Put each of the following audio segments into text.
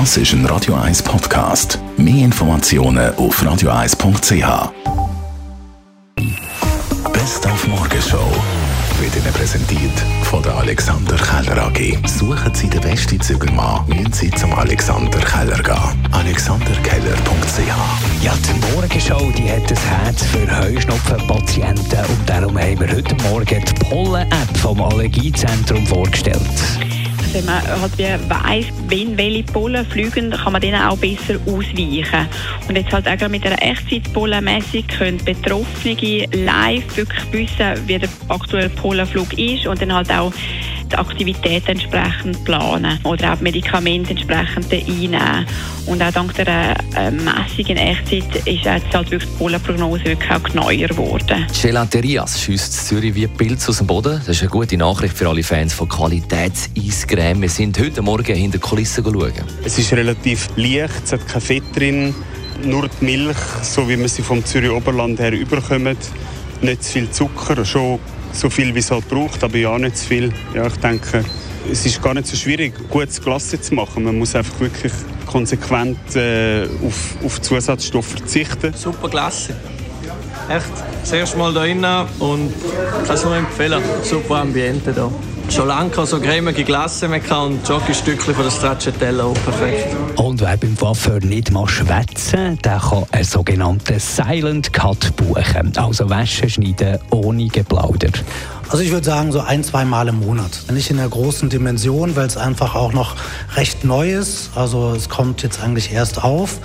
Das ist ein Radio 1 Podcast. Mehr Informationen auf radio1.ch. Best auf Morgenshow wird Ihnen präsentiert von der Alexander Keller AG. Suchen Sie den besten Zügelmann, müssen Sie zum Alexander Keller gehen. AlexanderKeller.ch Ja, die Morgenshow die hat ein Herz für Heuschnupfenpatienten und darum haben wir heute Morgen die Pollen-App vom Allergiezentrum vorgestellt. Wenn man halt wie weiss, wenn welche Pollen fliegen, kann man denen auch besser ausweichen. Und jetzt halt auch mit einer Echtzeitpollenmessung können Betroffene live wirklich wissen, wie der aktuelle Pollenflug ist und dann halt auch die Aktivität entsprechend planen oder auch Medikamente entsprechend einnehmen. Und auch dank der äh, Messung in Echtzeit ist jetzt halt wirklich die Pollenprognose wirklich auch genauer geworden. Gelaterias schießt Zürich wie Pilz aus dem Boden. Das ist eine gute Nachricht für alle Fans von Qualitätseiscreme. Wir sind heute Morgen hinter die Kulissen schauen. Es ist relativ leicht, es hat kein Fett drin, nur die Milch, so wie man sie vom Zürich Oberland her überkommt. Nicht zu viel Zucker, schon so viel, wie es halt braucht, aber ja nicht zu viel. Ja, ich denke, es ist gar nicht so schwierig, gutes Glas zu machen. Man muss einfach wirklich konsequent äh, auf, auf Zusatzstoffe verzichten. Super Klasse. Echt, das erste Mal hier rein und kann es nur empfehlen. Super Ambiente hier. Schon lange so cremige Glasse mehr und Jockey-Stückchen von der Stracciatella auch perfekt. Und wer beim Coiffeur nicht mal schwätzen, der kann einen sogenannten Silent Cut buchen. Also Wäsche schneiden ohne Geplauder. Also ich würde sagen so ein, zwei Mal im Monat. Nicht in der großen Dimension, weil es einfach auch noch recht neu ist. Also es kommt jetzt eigentlich erst auf.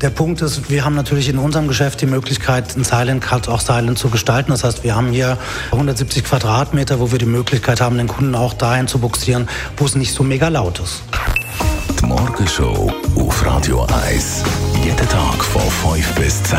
Der Punkt ist, wir haben natürlich in unserem Geschäft die Möglichkeit, einen Silent Cut auch silent zu gestalten. Das heißt, wir haben hier 170 Quadratmeter, wo wir die Möglichkeit haben, den Kunden auch dahin zu buxieren, wo es nicht so mega laut ist. Die Morgenshow auf Radio 1. Jeden Tag von 5 bis 10.